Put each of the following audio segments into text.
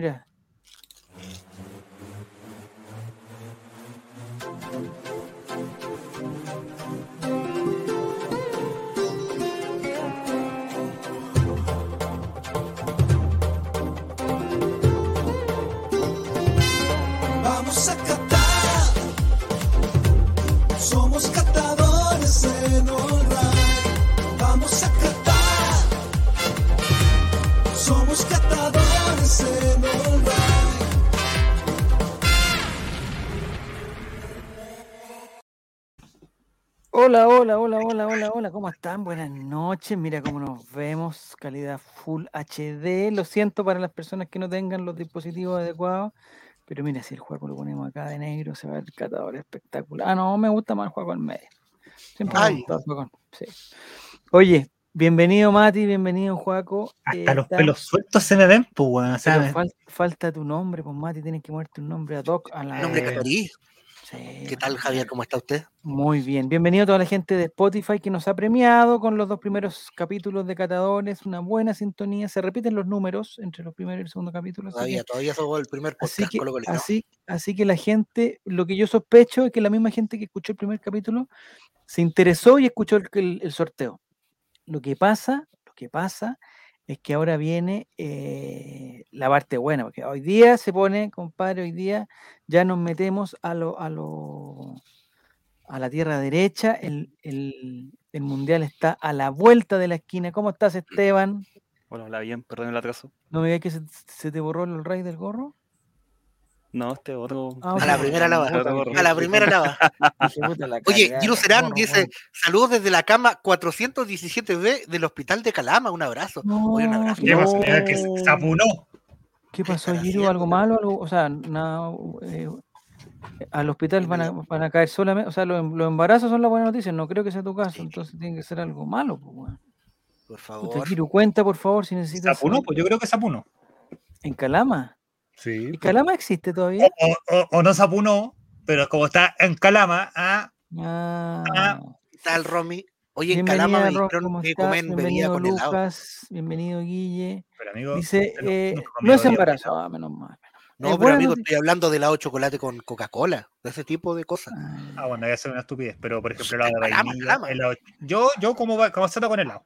mira. Hola, ¿cómo están? Buenas noches, mira cómo nos vemos, calidad Full HD. Lo siento para las personas que no tengan los dispositivos adecuados, pero mira, si el juego lo ponemos acá de negro, se va a ver el catador espectacular. Ah, no, me gusta más el juego en medio. Siempre me Ay. gustó el juego sí. Oye, bienvenido Mati, bienvenido Juaco. Hasta Eh, los está- pelos sueltos se me ven, pues, weón. O sea, pero me- fal- falta tu nombre, pues Mati, tienes que moverte un nombre a Doc. A la... Nombre Catorí. Sí, ¿Qué tal, Javier? ¿Cómo está usted? Muy bien, bienvenido a toda la gente de Spotify que nos ha premiado con los dos primeros capítulos de Catadores, una buena sintonía, se repiten los números entre los primeros y el segundo capítulo. así que- Todavía, todavía somos el primer Así podcast que, Colo Colino. así, así que la gente, lo que yo sospecho es que la misma gente que escuchó el primer capítulo se interesó y escuchó el, el- el sorteo. Lo que pasa, lo que pasa es que ahora viene eh, la parte buena, porque hoy día se pone, compadre, hoy día ya nos metemos a lo, a lo, a la tierra derecha, el, el- el mundial está a la vuelta de la esquina. ¿Cómo estás, Esteban? Hola, hola, bien, perdón el atraso. ¿No me digas que se, se te borró el rey del gorro? No, este otro. Ah, A la otro primera lava. A la primera lava. La Oye, Giro Serán dice, saludos desde la cama 417B del Hospital de Calama, un abrazo. Oye, un No, abrazo. ¿Qué pasó? no. Era que se apunó. ¿Qué pasó, Giro? ¿Algo malo? ¿Algo? O sea, nada, eh, al hospital van a, van a caer solamente, o sea, los, em- los embarazos son las buenas noticias, no creo que sea tu caso, Sí. entonces tiene que ser algo malo, pues. Por favor. Giro, cuenta, por favor, si necesitas. saber- pues yo creo que se apunó. ¿En Calama? Sí. ¿Y Calama existe todavía? O, o- o no se apunó, pero como está en Calama, ah, Ah, ¿Qué tal, Romy? Oye, en Calama me dijeron ¿cómo que comen bebida Bienvenido, con helado. Lucas, bienvenido, Guille. pero amigo. Dice, pero eh, no es embarazo, ah, menos mal. No, Es pero amigo, estoy hablando de helado de chocolate con Coca-Cola, de ese tipo de cosas. Ah, Ah, bueno, ya es una estupidez, pero por ejemplo, helado de vainilla, Calama. helado- Yo, yo como va- caseta con helado.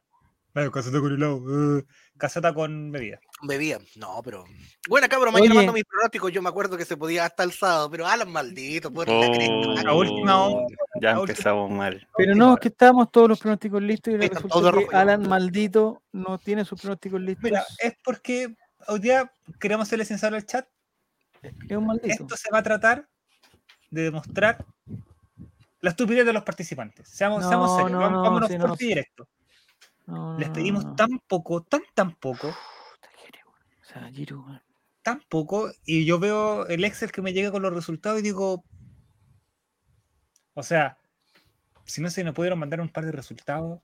Bueno, caseta con helado. caseta con bebida. Bebía. No, pero. Bueno, cabrón, mañana Oye. mando mis pronósticos. Yo me acuerdo que se podía hasta el sábado, pero Alan maldito, por la cresta. La última hora, Ya la última- empezamos mal. Pero no, es que estábamos todos los pronósticos listos y están resulta que rojo. Alan maldito no tiene sus pronósticos listos. Mira, es porque hoy día queremos serle sincero al chat. es un maldito. Esto se va a tratar de demostrar la estupidez de los participantes. Seamos, serios, no, vámonos sí, no, directo. No, Les pedimos no, no. tan poco, tan tan poco. O sea, tan poco, y yo veo el Excel que me llega con los resultados y digo, o sea, si no se nos pudieron mandar un par de resultados,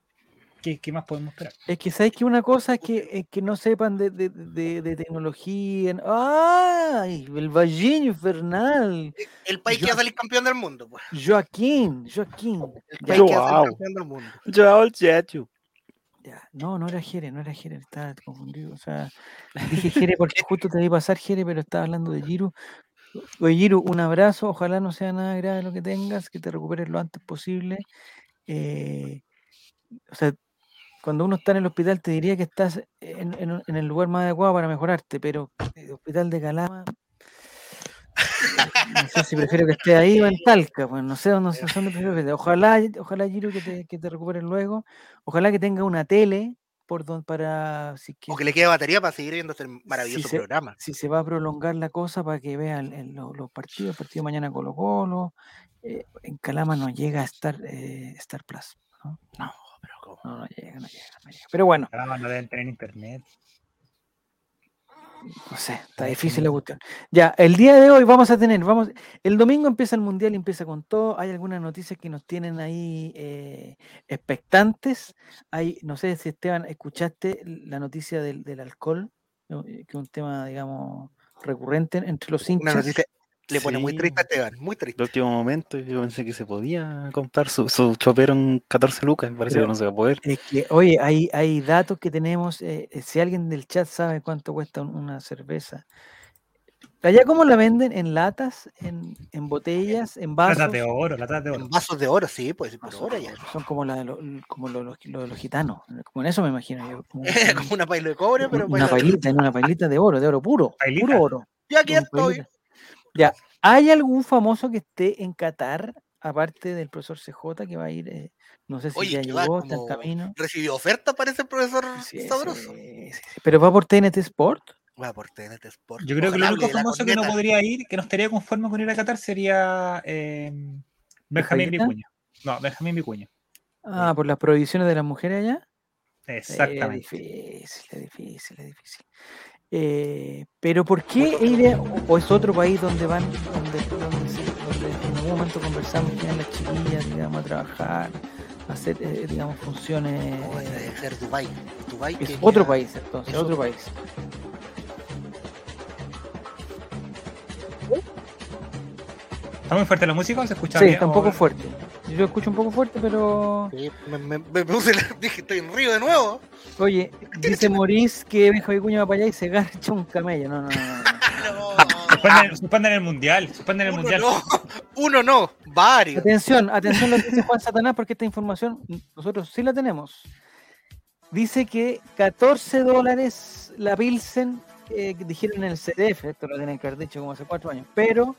¿qué, qué más podemos esperar? Es que sabes que una cosa es que, es que no sepan de, de, de, de tecnología. ¡Ay! El Vallín infernal. El país que Yo- va a salir campeón del mundo, pues. Joaquín, Joaquín. El país que va a salir campeón del mundo. Yo, Jetu. Ya. No, no era Jere, no era Jere, estaba confundido. O sea, dije Jere porque justo te vi pasar Jere, pero estaba hablando de Giro. Oye, Giro, un abrazo. Ojalá no sea nada grave lo que tengas, que te recuperes lo antes posible. Eh, o sea, cuando uno está en el hospital te diría que estás en, en el lugar más adecuado para mejorarte, pero el hospital de Calama, no sé si prefiero que esté ahí o en Talca, pues no sé dónde, no sé dónde prefiero que esté. Ojalá, ojalá Giro que te, que te recuperes luego, ojalá que tenga una tele por don, para si, que, O que le quede batería para seguir viendo este maravilloso programa. si se va a prolongar la cosa para que vean los partidos, el partido mañana Colo Colo, eh, en Calama no llega a estar eh, Star Plus, ¿no? No, pero ¿cómo? No, no llega, no llega, no llega. Pero bueno, Ah, no deben tener internet. No sé, está difícil la cuestión. Ya, el día de hoy vamos a tener, vamos, el domingo empieza el mundial y empieza con todo. Hay algunas noticias que nos tienen ahí eh, expectantes. Hay, no sé si Esteban, escuchaste la noticia del, del alcohol. Eh, que es un tema, digamos, recurrente entre los Una hinchas. noticia le pone muy triste a Esteban, muy triste. De último momento, yo pensé que se podía comprar su, su chopero en 14 lucas. Parece Pero- que no se va a poder. Es que, oye, hay, hay datos que tenemos. eh, eh, si alguien del chat sabe cuánto cuesta un- una cerveza ¿Allá cómo la venden? ¿En latas? ¿En, en botellas? ¿En vasos? Latas de oro, latas de oro. En vasos de oro, sí, pues por Vasos oro de ya. oro. Son como, la de lo- como lo- los, los- los gitanos. Como en eso me imagino yo. como- Como una paila de cobre, pero una pailita, en una pailita de oro, de oro puro. Pailita. Puro oro. Ya aquí estoy. pailita. Ya. ¿Hay algún famoso que esté en Qatar, aparte del profesor CJ, que va a ir? eh, no sé si Oye, ya llegó, está en camino. Recibió oferta para ese profesor Sí, sabroso. sí, sí. Pero va por TNT Sport. Va por TNT Sport. Yo creo que el Ojalá único hable de la famoso que no podría ir, que no estaría conforme con ir a Qatar, sería eh, Benjamín. Vicuña. No, Benjamín Vicuña. Ah, por las prohibiciones de las mujeres allá. Exactamente. Es difícil, es difícil, es difícil. Eh, pero ¿por qué ir a- o- o es otro país donde van, donde, donde, donde en algún momento conversamos que las chiquillas, digamos, a trabajar, a hacer, eh, digamos, funciones? Debe ser. Dubai Es que otro ya- país, entonces, es otro otro. país. ¿Está muy fuerte la música o se escucha Sí, bien? está un O- poco fuerte. Yo lo escucho un poco fuerte, pero. Sí, me, me- me puse la- dije, estoy en Río de nuevo. Oye, dice Maurice que Benjamín Vicuña va para allá y se garcha un camello. No, no, no. no. Suspenden el mundial. Suspenden el uno mundial. no, uno no, varios. Atención, atención lo que dice Juan Satanás, porque esta información nosotros sí la tenemos. Dice que 14 dólares la Pilsen, eh, dijeron en el CDF, esto lo tienen que haber dicho como hace cuatro años, pero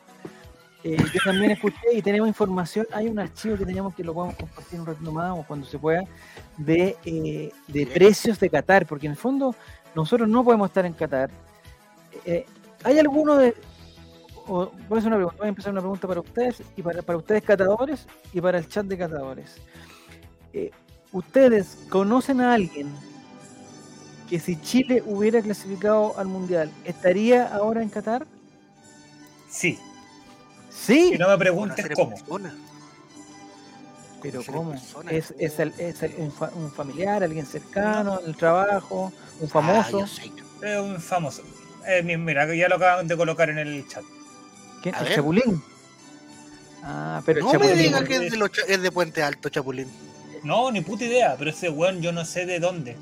eh, yo también escuché y tenemos información, hay un archivo que teníamos que lo podemos compartir un ratito más o cuando se pueda, de, eh, de precios de Qatar, porque en el fondo nosotros no podemos estar en Qatar. Eh, ¿Hay alguno de, voy a hacer una pregunta, voy a empezar una pregunta para ustedes y para, para ustedes catadores y para el chat de catadores. ¿Ustedes conocen a alguien que si Chile hubiera clasificado al Mundial, estaría ahora en Qatar? Sí. Sí, Y no me preguntes cómo. persona. pero ¿cómo? persona. ¿Es, es, el- es el- un, fa- un familiar, alguien cercano, el trabajo, un Ah, famoso? Es un famoso. Eh, mi- mira, ya lo acaban de colocar en el chat. ¿Quién? A ¿El ver. Chapulín? Ah, pero No me digan que es de, los es de Puente Alto, Chapulín. No, ni puta idea, pero ese weón yo no sé de dónde.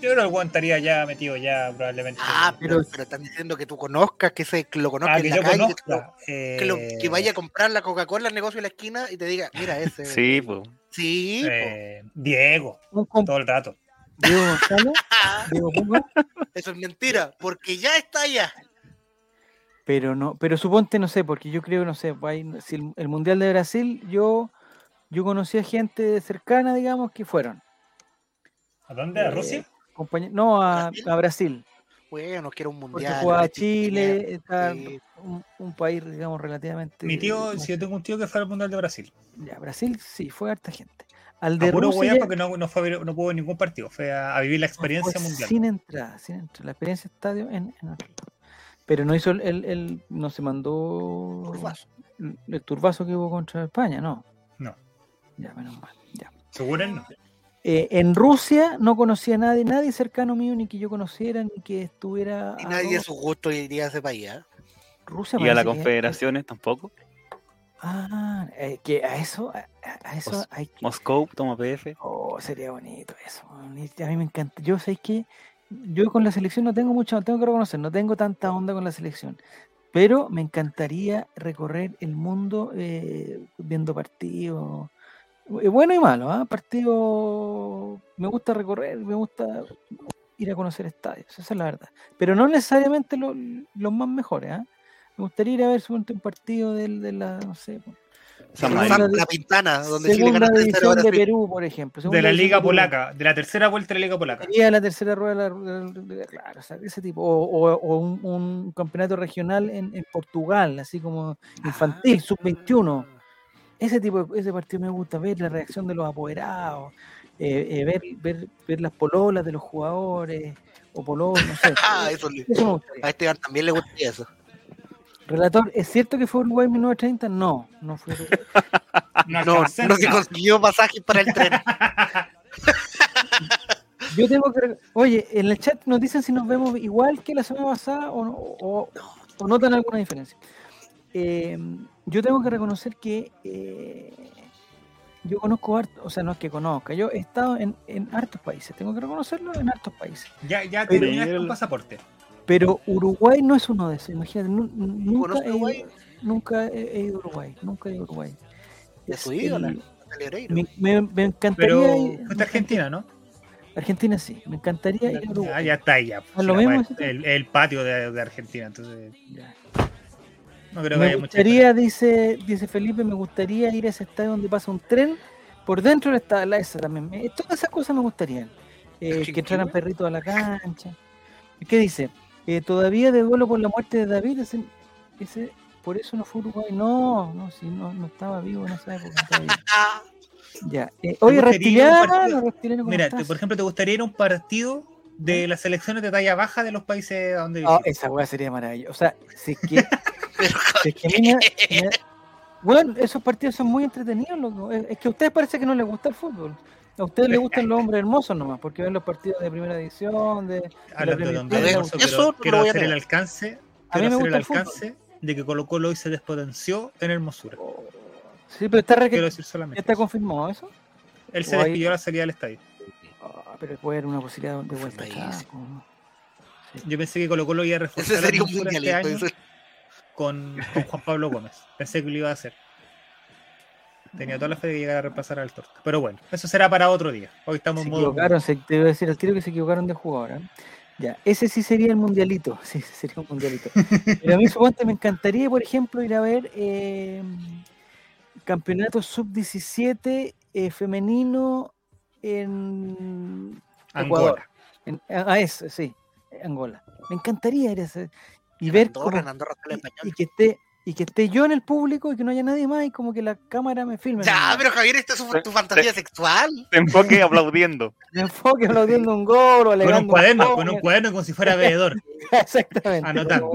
Yo weón estaría ya metido ya probablemente. Ah, pero, Pero- están diciendo que tú conozcas, que, se, lo conozcas Ah, en que la yo calle, conozca. que, lo- que lo- que eh, vaya a comprar la Coca-Cola al negocio de la esquina y te diga, mira ese. Sí, pues. Sí, eh, Diego, todo el rato. Diego Gonzalo, Diego eso es mentira, porque ya está allá. pero no, pero suponte, no sé, porque yo creo, no sé, pues si el, el Mundial de Brasil, yo, yo conocí a gente cercana, digamos, que fueron. ¿A dónde? ¿A Eh, Rusia? Compañe- no, a, ¿Brasil? a Brasil, Bueno, quiero un porque mundial. jugaba este chiquillo, Chile, está sí. un, un país, digamos, relativamente... Mi tío, si yo tengo un tío que fue al Mundial de Brasil. Ya, Brasil sí, fue harta gente. Al de A puro Rusia porque no, no, fue a ver- no pudo ver ningún partido. Fue a, a vivir la experiencia mundial. Sin entrada, sin entrada. La experiencia estadio en, en. Pero no hizo el, el- el- no se mandó Turbazo. el, el turbazo que hubo contra España, no. No. Ya, menos mal. Ya. Seguro no. Eh, en Rusia no conocía a nadie, nadie cercano mío, ni que yo conociera, ni que estuviera. Y nadie a su gusto iría a ese país. ¿eh? Rusia Y a las que- confederaciones tampoco. Ah, eh, que a eso, a, eso hay Moscú, toma PF. Oh, sería bonito eso. A mí me encanta. Yo sé que yo con la selección no tengo mucho, tengo que reconocer, no tengo tanta onda con la selección. Pero me encantaría recorrer el mundo eh, viendo partidos. Eh, Bueno y malo, ¿ah? Partidos. Me gusta recorrer, me gusta ir a conocer estadios, esa es la verdad. Pero no necesariamente lo- los más mejores, ¿ah? Me gustaría ir a ver un partido del- de, la, no sé, San Segunda Marino. di- La Pintana, donde Chile segunda ganó 3-0 a división de. Perú, por ejemplo. De la Liga de. Polaca, de la tercera vuelta de la Liga Polaca. Sería la tercera rueda de la, de la- de la- claro, o sea, ese tipo, o, o- o un, un campeonato regional en, en Portugal, así como infantil, Ah. sub-21. Ese tipo, de- ese partido me gusta ver la reacción de los apoderados, eh, eh, ver, ver, ver las pololas de los jugadores, o pololos, no sé. Ah, eso le- Eso a. Esteban también le gustaría eso. Relator, ¿es cierto que fue Uruguay en 1930? No, no fue Uruguay. No, No, no se entrar. consiguió pasajes para el tren. Yo tengo que. Oye, en el chat nos dicen si nos vemos igual que la semana pasada o, no- o, o notan alguna diferencia. Eh, yo tengo que reconocer que eh, yo conozco harto, o sea, no es que conozca, yo he estado en, en hartos países, tengo que reconocerlo en hartos países. Ya, ya Pero- terminaste un pasaporte. Pero Uruguay no es uno de esos, imagínate, nu- nu- nunca, ¿Conoce he ido, Uruguay? nunca he, he ido a Uruguay, nunca he ido a Uruguay. Es el- me, me- me encantaría Pero ir- Argentina, ¿no? Argentina sí, me encantaría ir a Ah, Uruguay. ya está ahí, ya. ¿Es lo mismo el, el patio de, de Argentina, entonces Ya. No creo que Me mucha gustaría, dice, dice Felipe, me gustaría ir a ese estadio donde pasa un tren por dentro del estadio, la esa también. me- todas esas cosas me gustarían. Eh, ¿El que entraran perritos a la cancha. ¿Qué dice? Eh, todavía de duelo por la muerte de David, ese, ese- por eso no fue Uruguay. No, no, si no, no estaba vivo en esa época. Ya. eh, oye, reptiliano, Mira, te- por ejemplo, ¿te gustaría ir a un partido de las selecciones de talla baja de los países donde visitas? esa weá sería maravillosa. O sea, si es que, pero es que a mí me- me- Bueno, esos partidos son muy entretenidos, loco. Es es que a ustedes parece que no les gusta el fútbol. A ustedes les gustan los hombres hermosos nomás, porque ven los partidos de primera división, de... Hablando eso quiero, lo a hacer el alcance, A mí quiero me hacer el alcance de que Colo Colo hoy se despotenció en Hermosura. Sí, pero está, re- Quiero decir ¿ya solamente. está eso. confirmado eso. Él se despidió a la salida del estadio. Ah, pero puede haber una posibilidad de vuelta. Yo pensé que Colo Colo iba a reforzar ese sería un Hermosura este año eso. Con, con Juan Pablo Gómez. Pensé que lo iba a hacer. Tenía toda la fe de que llegara a repasar al Torca. Pero bueno, eso será para otro día. Hoy estamos Se en modo. equivocaron, se, te iba a decir al tiro que se equivocaron de jugador. ¿eh? Ya, ese sí sería el mundialito. Sí, ese sería un mundialito. Pero a mí, suponte, me encantaría, por ejemplo, ir a ver eh, campeonato sub-17 eh, femenino en Ecuador. Angola. En, ah, eso, sí, Angola. Me encantaría ir a ese. Y ver Andorra, cómo- en Andorra y, español. y que esté y que esté yo en el público y que no haya nadie más y como que la cámara me filme. Ya, pero Javier, esto es su- tu fantasía sexual. Te enfoque aplaudiendo. Me enfoque aplaudiendo un gol o Con un cuaderno, con un cuaderno como si fuera veedor. Exactamente. Anotando.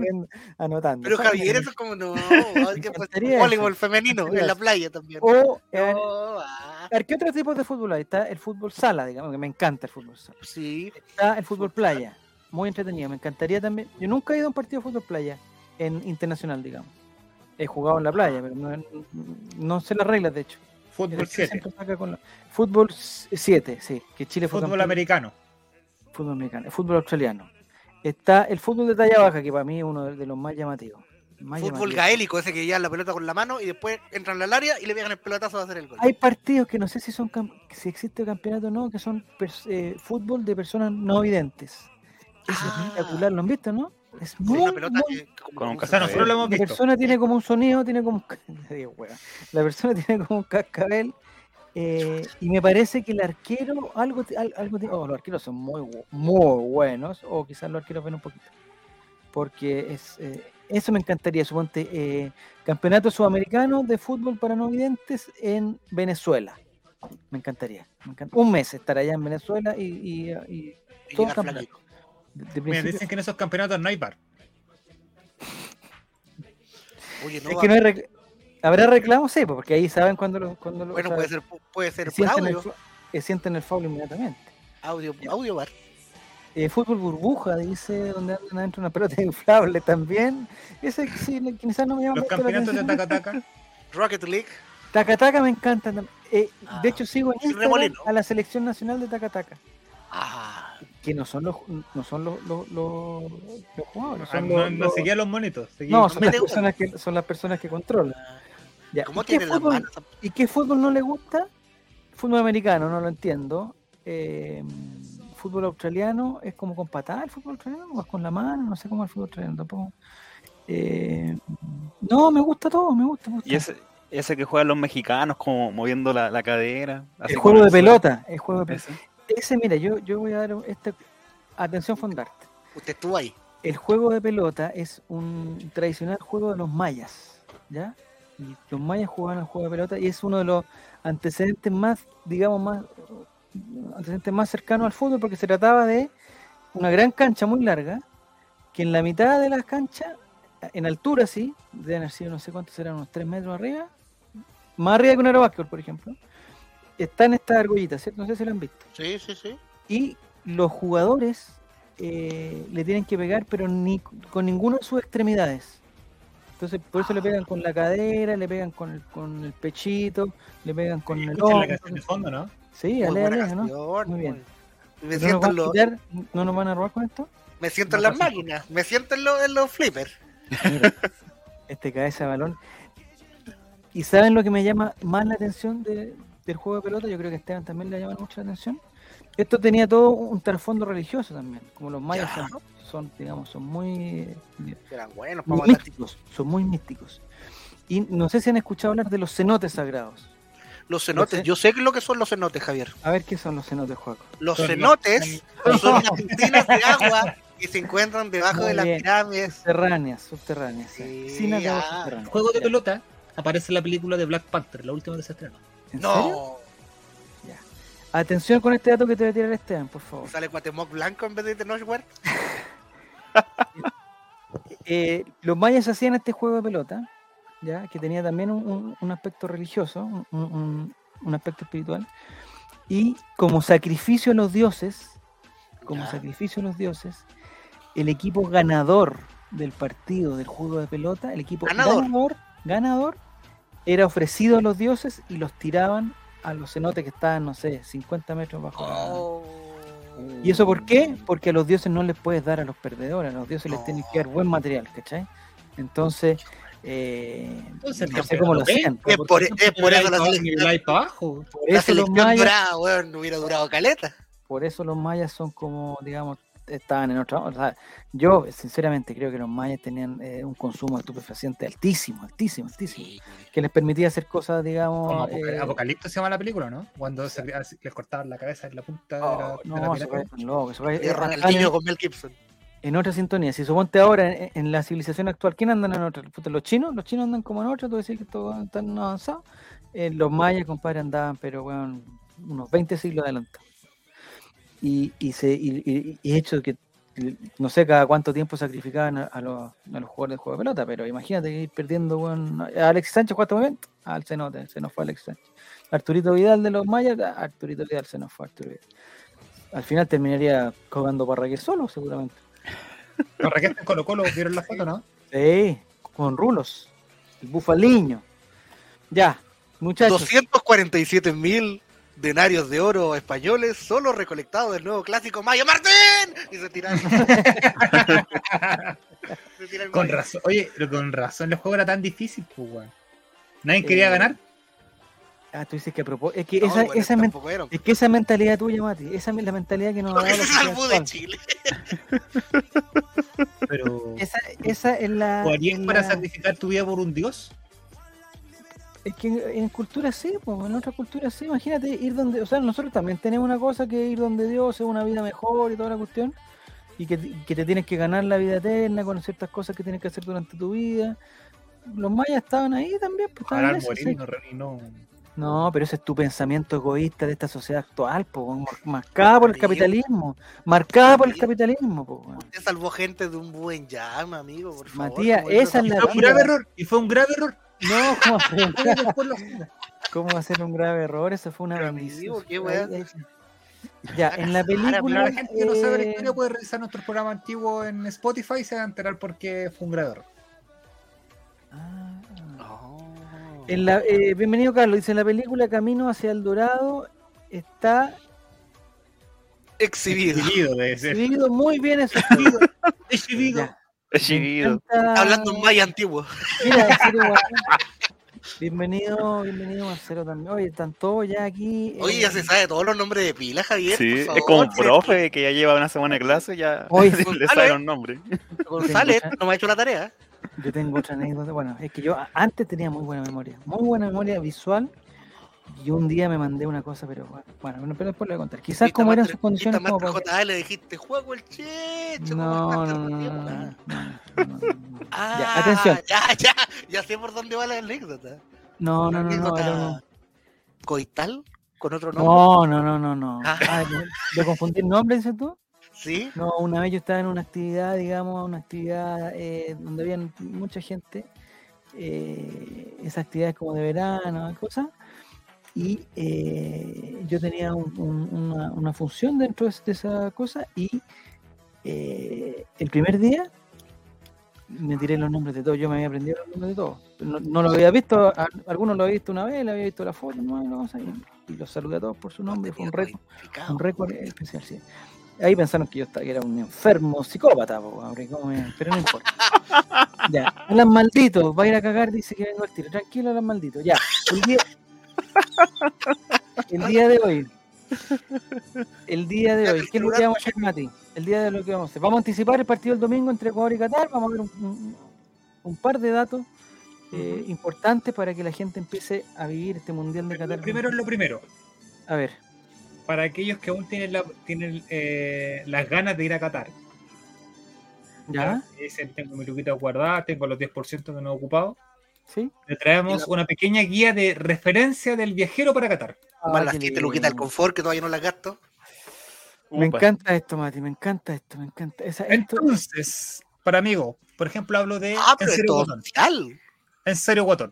anotando. Pero Javier, eso es como no. que voleibol femenino en la playa también. O, eh, No, ah, a ver, ¿qué otros tipos de fútbol hay? Está el fútbol sala, digamos, que me encanta el fútbol sala. sí. Está el fútbol playa, muy entretenido. Me encantaría también. Yo nunca he ido a un partido de fútbol playa en internacional, digamos. He jugado en la playa, pero no, no sé las reglas, de hecho. Fútbol Pero 7. siempre saca con la- Fútbol 7, sí, que Chile Fútbol campeón. americano. Fútbol americano, fútbol australiano. Está el fútbol de talla baja, que para mí es uno de los más llamativos. Más Fútbol gaélico, ese que lleva la pelota con la mano y después entran al área y le pegan el pelotazo a hacer el gol. Hay partidos que no sé si son cam- si existe campeonato o no, que son pers- eh, fútbol de personas no videntes. Es Ah. espectacular, ¿lo han visto, no? Es muy, una pelota muy- que, que como Con un un O sea, nosotros lo hemos La persona tiene como un sonido, tiene como un... La persona tiene como un cascabel eh, y me parece que el arquero algo, algo tiene- oh, los arqueros son muy, muy buenos o quizás los arqueros ven un poquito. Porque es eh, eso me encantaría, suponte, eh, campeonato sudamericano de fútbol para no videntes en Venezuela. Me encantaría. me encant- Un mes estar allá en Venezuela y, y- y y todo llegar campeonato. flaquito. De, Mira, dicen que en esos campeonatos no hay bar. Oye, no, es que no hay rec- ¿Habrá reclamos? Sí, porque ahí saben cuando lo, cuando lo- bueno, o sea, puede ser, puede ser por sienten, el, audio, que sienten el foul inmediatamente. audio, audio bar. Eh, fútbol burbuja, dice, donde andan adentro una pelota inflable también. Ese sí, quizás no me llama Los mucho la campeonatos de atención. Taca Taca. Rocket League. Tacataca me encanta. eh, Ah, de hecho, sigo en Instagram a la selección nacional de Tacataca, Ah, que no son los, no son los, los, los, los jugadores. Ah, Son No, los- no los- seguía los monitos. seguía no, son las, personas que, son las personas que controlan. Ya, ¿Cómo ¿y qué fútbol- manos? ¿Y qué fútbol no le gusta? Fútbol americano, no lo entiendo. Eh, fútbol australiano es como con patada el fútbol australiano o es con la mano, no sé cómo es el fútbol australiano tampoco. Eh, no, me gusta todo, me gusta. me gusta. Y ese, ese que juegan los mexicanos, como moviendo la, la cadera. así el juego de pelota, el juego de pelota. Ese. Mira, yo, yo voy a dar este. Atención, Fondarte. Usted estuvo ahí. El juego de pelota es un tradicional juego de los mayas, ¿ya? Y los mayas jugaban al juego de pelota y es uno de los antecedentes más, digamos, más antecedentes más cercanos al fútbol porque se trataba de una gran cancha muy larga que en la mitad de la cancha, en altura sí, deben haber sido no sé cuántos serán, unos 3 metros arriba, más arriba que un aerobásquetbol, por ejemplo, están estas argollitas, ¿cierto? No sé si lo han visto Sí, sí, sí. y los jugadores eh, le tienen que pegar, pero ni con ninguna de sus extremidades. Entonces, por eso le pegan con la cadera, le pegan con el, con el pechito, le pegan con el Escuchan la hombro. canción de fondo, ¿no? Sí, ale, ¿no? Muy bien. Me ¿No nos, los, quitar? ¿No nos van a robar con esto? Me siento en las máquinas, me siento en, los- en los flippers. Mira, este cabeza de balón. ¿Y saben lo que me llama más la atención de- del juego de pelota? Yo creo que a Esteban también le llama mucho la atención. Esto tenía todo un trasfondo religioso también. Como los mayas Ya. son, son, digamos, son muy, Eran buenos para muy matar. místicos. Son muy místicos. Y no sé si han escuchado hablar de los cenotes sagrados. Los cenotes, yo sé lo que son los cenotes, Javier. A ver qué son los cenotes, Juaco. Los Son cenotes son las piscinas de agua que se encuentran debajo Muy de las bien. pirámides. Subterráneas, subterráneas. sí. Sí, Piscinas de agua ya. subterráneas. Juego de Ya. pelota aparece en la película de Black Panther, la última que se estrenó. ¿En serio? No, Atención con este dato que te voy a tirar Esteban, por favor. sale Cuatemoc blanco en vez de Tenochtitlan. Eh, los mayas hacían este juego de pelota, ya que tenía también un, un- un aspecto religioso, un, un- un aspecto espiritual, y como sacrificio a los dioses, como Ya. sacrificio a los dioses, el equipo ganador del partido del juego de pelota, el equipo Ganador. ganador, ganador, era ofrecido a los dioses y los tiraban a los cenotes que estaban, no sé, 50 metros bajo. Oh. ¿Y eso por qué? Porque a los dioses no les puedes dar a los perdedores, a los dioses les No. tienes que dar buen material, ¿cachai? Entonces, eh, Entonces, no sé cómo lo hacían. Es por, es por eso la la selección, para abajo. Por la eso, los selección mayas, dorada, weón, hubiera durado caleta. por eso los mayas son como, digamos, estaban en otra. O sea, yo, sinceramente, creo que los mayas tenían eh, un consumo de estupefaciente altísimo, altísimo, altísimo, que les permitía hacer cosas, digamos. Eh, Apocalipto se llama la película, ¿no? Cuando se- les cortaban la cabeza en la punta de la, oh, de la no, se loco, se De eh, Ronaldinho en- con Mel Gibson. en otra sintonía. Si suponte ahora en, en la civilización actual, ¿quién andan en otra? Los chinos, los chinos andan como en otra, tú decís que estos están avanzados. Eh, los mayas, compadre, andaban, pero bueno, unos 20 siglos adelantados. Y, y, se, y, y- y hecho que no sé cada cuánto tiempo sacrificaban a, a los, a los jugadores de juego de pelota, pero imagínate ir perdiendo, weón. A Alexis Sánchez, ¿cuánto momento? Al cenote, se nos fue Alexis Sánchez. Arturito Vidal de los mayas, a Arturito Vidal se nos fue Arturo Vidal. Al final terminaría jugando Parragués solo, seguramente. Raquel en Colo Colo, ¿vieron la foto, no? Sí, con rulos. El bufaliño. Ya, muchachos. 247 mil denarios de oro españoles solo recolectados del nuevo clásico Mayo Martín. Y se tiran. Se tiran Con razón. Oye, pero con razón el juego era tan difícil, pues, weón. Nadie quería Eh, ganar. Ah, tú dices que a propósito. Es que No, esa, bueno, esa, eran. es que esa mentalidad tuya, Mati, esa es la mentalidad que nos ha dado salvó de. Chile. Pero. Esa, esa es la. ¿Jugarías es para la- sacrificar tu vida por un dios? Es que en, en cultura sí, pues, en otras culturas sí. Imagínate ir donde. O sea, nosotros también tenemos una cosa que ir donde Dios es una vida mejor y toda la cuestión. Y que, que te tienes que ganar la vida eterna con ciertas cosas que tienes que hacer durante tu vida. Los mayas estaban ahí también, pues estaban eso, morir sí. no, no- No, pero ese es tu pensamiento egoísta de esta sociedad actual, po, marcada por el capitalismo, marcada por el capitalismo, po, weón. Usted salvó gente de un buen llama, amigo, por favor. Matías, ¿cómo es esa es la Fue un grave error. Y fue un grave error. No, ¿cómo, fue un cómo ser grave error? Eso fue una bendición. Ya, en la película. la gente que no sabe la eh, historia puede revisar nuestro programa antiguo en Spotify y se va a enterar por qué fue un grave error. ah, Oh. en la, eh, bienvenido, Carlos. Dice: en la película Camino hacia el Dorado está Exhibido. Exhibido de ese. exhibido muy bien. Exhibido. Ya, chiquito. Encanta- Hablando en maya antiguo. Mira, en serio, weón. Bienvenido, bienvenido Marcelo también. Oye, están todos ya aquí. Oye, eh, ya se sabe todos los nombres de pila, Javier. Sí, por es como un profe que ya lleva una semana de clase, ya Oye, le Gonzalo, sabe ¿eh? los nombres. González no me ha hecho la tarea. Yo tengo otra anécdota. Bueno, es que yo antes tenía muy buena memoria, muy buena memoria visual. Y un día me mandé una cosa, pero bueno, bueno pero después le voy a contar. Quizás como eran sus condiciones como JA le dijiste, juego el checho. No, ¿cómo no, no, Ah. Ah, Ya, atención. Ya, ya, ya sé por dónde va la anécdota. No, no, no, no, coital con otro nombre. no, no, no, no, no. Ah. Ah, ¿de, confundir nombres, dices tú? ¿Sí? No, una vez yo estaba en una actividad, digamos, una actividad eh, donde había mucha gente, eh, esa actividad es como de verano, cosas, y eh, yo tenía un- un- una, una función dentro de, esa cosa y eh, el primer día me tiré los nombres de todos, yo me había aprendido los nombres de todos, no, no lo había visto, a- algunos lo había visto una vez, le había visto la foto, ¿no? y, la cosa, y- los saludé a todos por su nombre, fue un récord un récord especial, sí. Ahí pensaron que yo estaba, que era un enfermo psicópata, po, pero no importa. Ya, Alan Maldito, va a ir a cagar, dice que vengo al tiro. Tranquilo, Alan Maldito. Ya, el día, el día de hoy. El día de hoy, ¿qué es lo que vamos a hacer, Mati? El día de lo que vamos a hacer. Vamos a anticipar el partido del domingo entre Ecuador y Qatar. Vamos a ver un, un- un par de datos eh, importantes para que la gente empiece a vivir este mundial de Qatar. Lo primero es lo primero. A ver, Para aquellos que aún tienen, la- tienen eh, las ganas de ir a Qatar. ¿ya? Dicen, tengo mi luquita guardada, tengo los 10% que no he ocupado. ¿Sí? Le traemos una pequeña guía de referencia del viajero para Qatar. Más Ah, las qué 7 luquitas del lindo. confort que todavía no las gasto. Me Upa. encanta esto, Mati, me encanta esto, me encanta. Esa, esto, Entonces, para amigo, por ejemplo, hablo de Ah, en pero es serio todo Guatón. social. En serio Guatón.